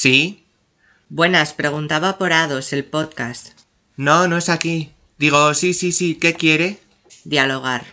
¿Sí? Buenas, preguntaba por Ados, el podcast. No, no es aquí. Digo, sí, sí, sí, ¿qué quiere? Dialogar.